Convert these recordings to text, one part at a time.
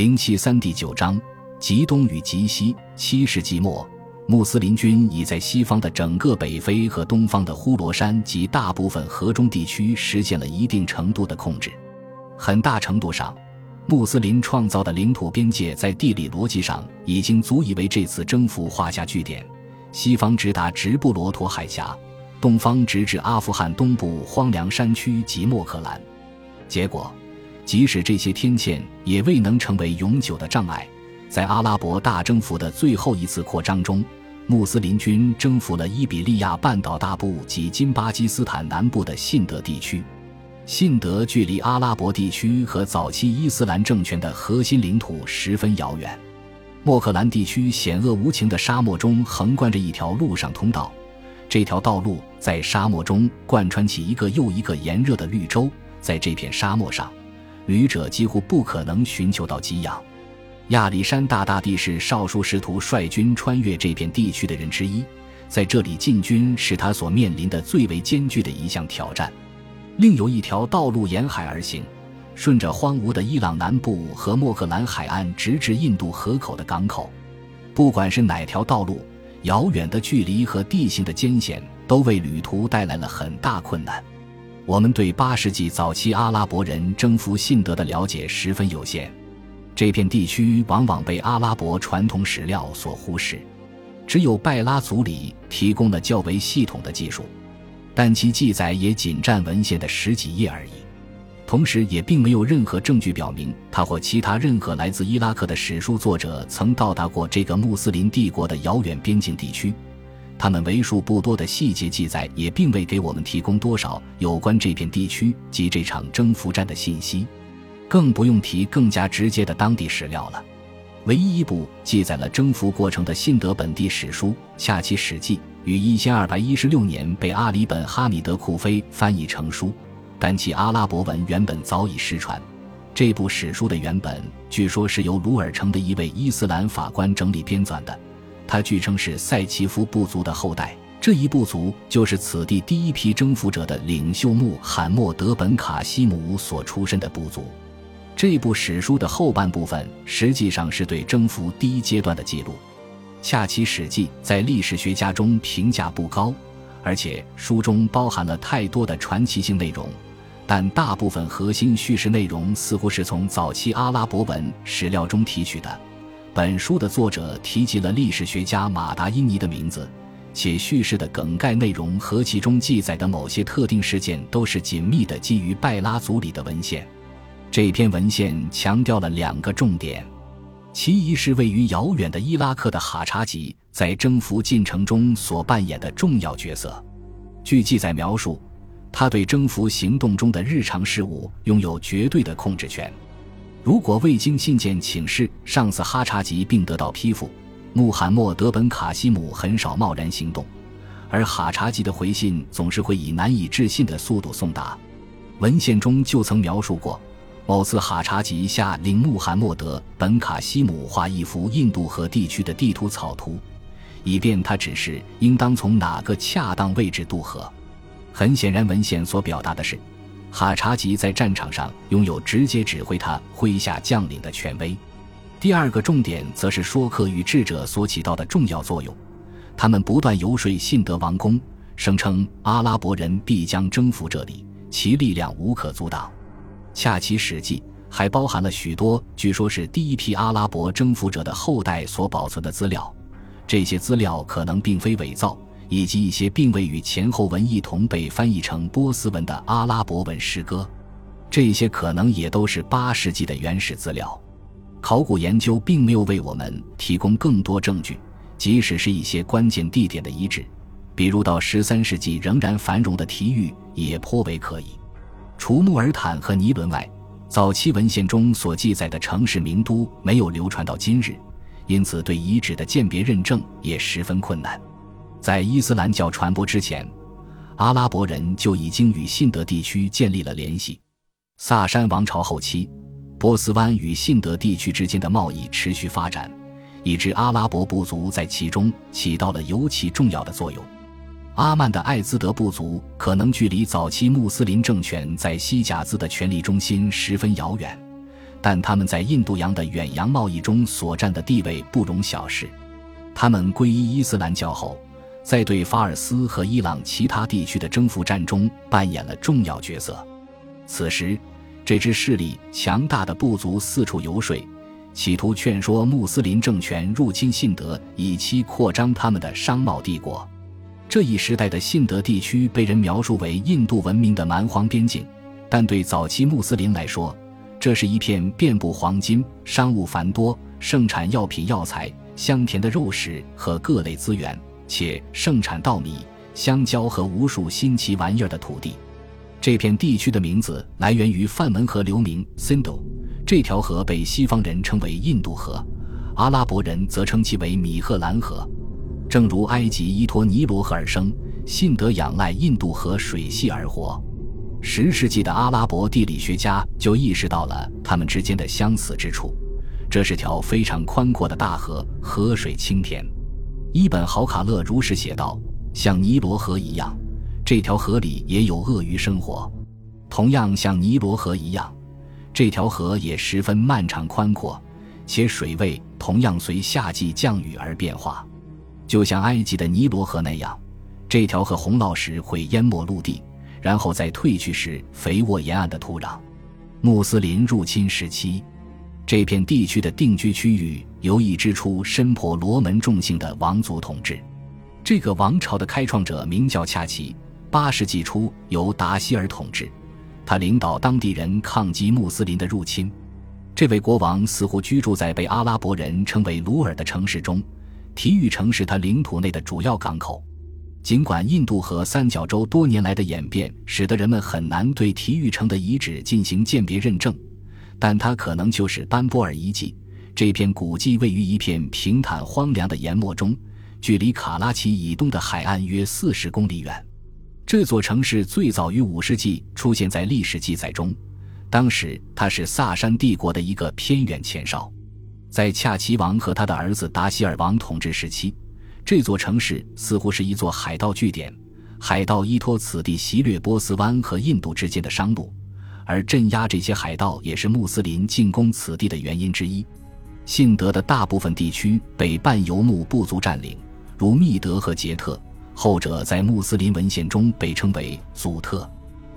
零七三第九章：极东与极西。七世纪末，穆斯林军已在西方的整个北非和东方的呼罗珊及大部分河中地区实现了一定程度的控制。很大程度上，穆斯林创造的领土边界在地理逻辑上已经足以为这次征服画下句点。西方直达直布罗陀海峡，东方直至阿富汗东部荒凉山区及莫克兰。结果。即使这些天堑也未能成为永久的障碍，在阿拉伯大征服的最后一次扩张中，穆斯林军征服了伊比利亚半岛大部及金巴基斯坦南部的信德地区。信德距离阿拉伯地区和早期伊斯兰政权的核心领土十分遥远。莫克兰地区险恶无情的沙漠中横贯着一条陆上通道，这条道路在沙漠中贯穿起一个又一个炎热的绿洲，在这片沙漠上。旅者几乎不可能寻求到给养。亚历山大大帝是少数试图率军穿越这片地区的人之一，在这里进军是他所面临的最为艰巨的一项挑战。另有一条道路沿海而行，顺着荒芜的伊朗南部和莫克兰海岸，直至印度河口的港口。不管是哪条道路，遥远的距离和地形的艰险都为旅途带来了很大困难。我们对八世纪早期阿拉伯人征服信德的了解十分有限，这片地区往往被阿拉伯传统史料所忽视，只有拜拉祖里提供了较为系统的技术，但其记载也仅占文献的十几页而已，同时也并没有任何证据表明他或其他任何来自伊拉克的史书作者曾到达过这个穆斯林帝国的遥远边境地区。他们为数不多的细节记载也并未给我们提供多少有关这片地区及这场征服战的信息，更不用提更加直接的当地史料了。唯一一部记载了征服过程的信德本地史书《恰其史记》，于一千二百一十六年被阿里本哈米德库菲翻译成书，但其阿拉伯文原本早已失传。这部史书的原本据说是由鲁尔城的一位伊斯兰法官整理编纂的。他据称是塞奇夫部族的后代，这一部族就是此地第一批征服者的领袖穆罕默德本卡西姆所出身的部族。这部史书的后半部分实际上是对征服第一阶段的记录。恰奇史记在历史学家中评价不高，而且书中包含了太多的传奇性内容，但大部分核心叙事内容似乎是从早期阿拉伯文史料中提取的。本书的作者提及了历史学家马达因尼的名字，且叙事的梗概内容和其中记载的某些特定事件都是紧密的基于拜拉族里的文献。这篇文献强调了两个重点，其一是位于遥远的伊拉克的哈查吉在征服进程中所扮演的重要角色。据记载描述，他对征服行动中的日常事务拥有绝对的控制权。如果未经信件请示，上司哈查吉并得到批复，穆罕默德本卡西姆很少贸然行动，而哈查吉的回信总是会以难以置信的速度送达。文献中就曾描述过，某次哈查吉下令穆罕默德本卡西姆画一幅印度河地区的地图草图，以便他指示应当从哪个恰当位置渡河。很显然，文献所表达的是。哈查吉在战场上拥有直接指挥他麾下将领的权威。第二个重点则是说客与智者所起到的重要作用。他们不断游说信德王宫，声称阿拉伯人必将征服这里，其力量无可阻挡。恰奇史记还包含了许多据说是第一批阿拉伯征服者的后代所保存的资料，这些资料可能并非伪造。以及一些并未与前后文一同被翻译成波斯文的阿拉伯文诗歌，这些可能也都是八世纪的原始资料。考古研究并没有为我们提供更多证据，即使是一些关键地点的遗址，比如到十三世纪仍然繁荣的提域，也颇为可疑。除穆尔坦和尼伦外，早期文献中所记载的城市名都没有流传到今日，因此对遗址的鉴别认证也十分困难。在伊斯兰教传播之前，阿拉伯人就已经与信德地区建立了联系。萨珊王朝后期，波斯湾与信德地区之间的贸易持续发展，以致阿拉伯部族在其中起到了尤其重要的作用。阿曼的艾兹德部族可能距离早期穆斯林政权在西甲兹的权力中心十分遥远，但他们在印度洋的远洋贸易中所占的地位不容小视。他们皈依伊斯兰教后，在对法尔斯和伊朗其他地区的征服战中扮演了重要角色。此时，这支势力强大的部族四处游说，企图劝说穆斯林政权入侵信德，以期扩张他们的商贸帝国。这一时代的信德地区被人描述为印度文明的蛮荒边境，但对早期穆斯林来说，这是一片遍布黄金、商务繁多、盛产药品药材、香甜的肉食和各类资源，且盛产稻米、香蕉和无数新奇玩意儿的土地。这片地区的名字来源于梵文河流名 Sindo 这条河被西方人称为印度河，阿拉伯人则称其为米赫兰河。正如埃及依托尼罗河而生，信德仰赖印度河水系而活。十世纪的阿拉伯地理学家就意识到了它们之间的相似之处。这是条非常宽阔的大河，河水清甜。伊本·豪卡勒如实写道：“像尼罗河一样，这条河里也有鳄鱼生活。同样像尼罗河一样，这条河也十分漫长宽阔，且水位同样随夏季降雨而变化。”就像埃及的尼罗河那样，这条河洪涝时会淹没陆地，然后在退去时肥沃沿岸的土壤。穆斯林入侵时期，这片地区的定居区域由一支出身颇罗门重姓的王族统治。这个王朝的开创者名叫恰奇，八世纪初由达希尔统治，他领导当地人抗击穆斯林的入侵。这位国王似乎居住在被阿拉伯人称为鲁尔的城市中。体育城是他领土内的主要港口。尽管印度和三角洲多年来的演变使得人们很难对体育城的遗址进行鉴别认证，但它可能就是班波尔遗迹。这片古迹位于一片平坦荒凉的岩漠中，距离卡拉奇以东的海岸约四十公里远。这座城市最早于五世纪出现在历史记载中，当时它是萨珊帝国的一个偏远前哨。在恰奇王和他的儿子达希尔王统治时期，这座城市似乎是一座海盗据点。海盗依托此地袭掠波斯湾和印度之间的商路，而镇压这些海盗也是穆斯林进攻此地的原因之一。信德的大部分地区被半游牧部族占领，如密德和杰特，后者在穆斯林文献中被称为祖特。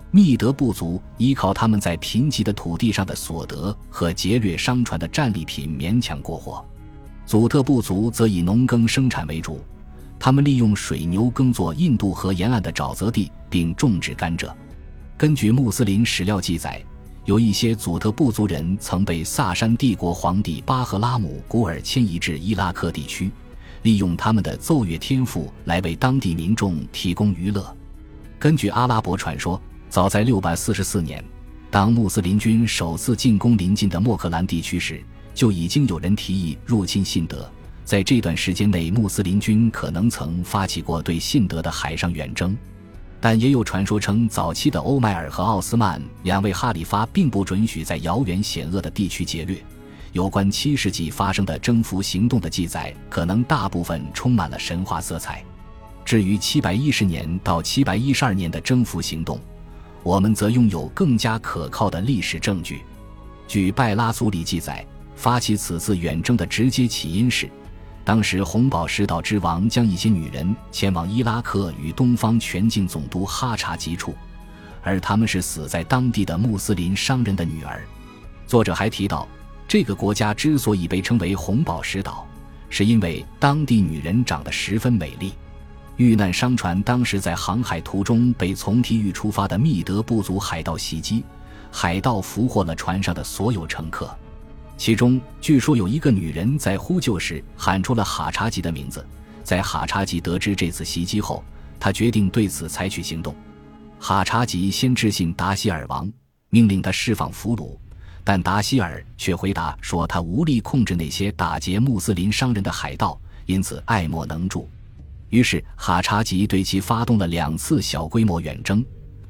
密德部族依靠他们在贫瘠的土地上的所得和劫掠商船的战利品勉强过活，祖特部族则以农耕生产为主。他们利用水牛耕作印度河沿岸的沼泽地，并种植甘蔗。根据穆斯林史料记载，有一些祖特部族人曾被萨珊帝国皇帝巴赫拉姆古尔迁移至伊拉克地区，利用他们的奏乐天赋来为当地民众提供娱乐。根据阿拉伯传说。早在六百四十四年，当穆斯林军首次进攻临近的莫克兰地区时，就已经有人提议入侵信德。在这段时间内，穆斯林军可能曾发起过对信德的海上远征，但也有传说称，早期的欧迈尔和奥斯曼两位哈里发并不准许在遥远险恶的地区劫掠。有关七世纪发生的征服行动的记载，可能大部分充满了神话色彩。至于七百一十年到七百一十二年的征服行动，我们则拥有更加可靠的历史证据。据拜拉苏里记载，发起此次远征的直接起因是，当时红宝石岛之王将一些女人前往伊拉克与东方全境总督哈查吉处，而他们是死在当地的穆斯林商人的女儿。作者还提到，这个国家之所以被称为红宝石岛，是因为当地女人长得十分美丽。遇难商船当时在航海途中被从提域出发的密德部族海盗袭击，海盗俘获了船上的所有乘客，其中据说有一个女人在呼救时喊出了哈查吉的名字。在哈查吉得知这次袭击后，他决定对此采取行动。哈查吉先致信达希尔王，命令他释放俘虏，但达希尔却回答说他无力控制那些打劫穆斯林商人的海盗，因此爱莫能助。于是，哈查吉对其发动了两次小规模远征，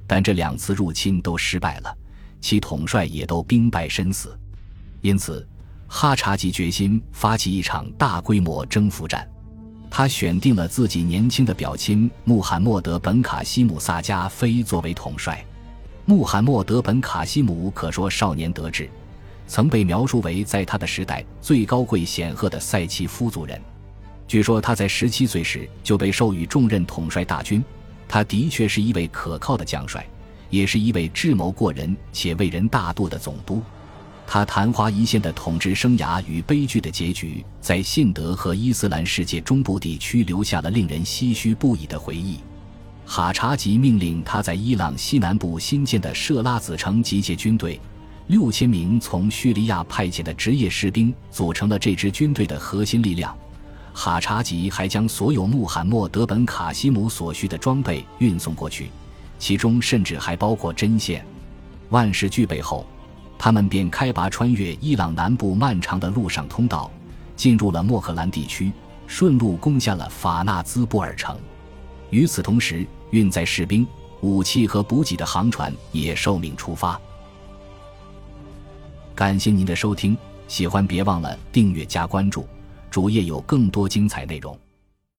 但这两次入侵都失败了，其统帅也都兵败身死。因此，哈查吉决心发起一场大规模征服战。他选定了自己年轻的表亲穆罕默德本卡西姆萨加菲作为统帅。穆罕默德本卡西姆可说少年得志，曾被描述为在他的时代最高贵显赫的赛契夫族人。据说他在十七岁时就被授予重任统帅大军。他的确是一位可靠的将帅，也是一位智谋过人且为人大度的总督。他昙花一现的统治生涯与悲剧的结局，在信德和伊斯兰世界中部地区留下了令人唏嘘不已的回忆。哈查吉命令他在伊朗西南部新建的设拉子城集结军队，六千名从叙利亚派遣的职业士兵组成了这支军队的核心力量。哈查吉还将所有穆罕默德本卡西姆所需的装备运送过去，其中甚至还包括针线。万事俱备后。他们便开拔穿越伊朗南部漫长的陆上通道，进入了莫赫兰地区，顺路攻下了法纳兹布尔城。与此同时，运载士兵、武器和补给的航船也受命出发。感谢您的收听，喜欢别忘了订阅加关注，主页有更多精彩内容。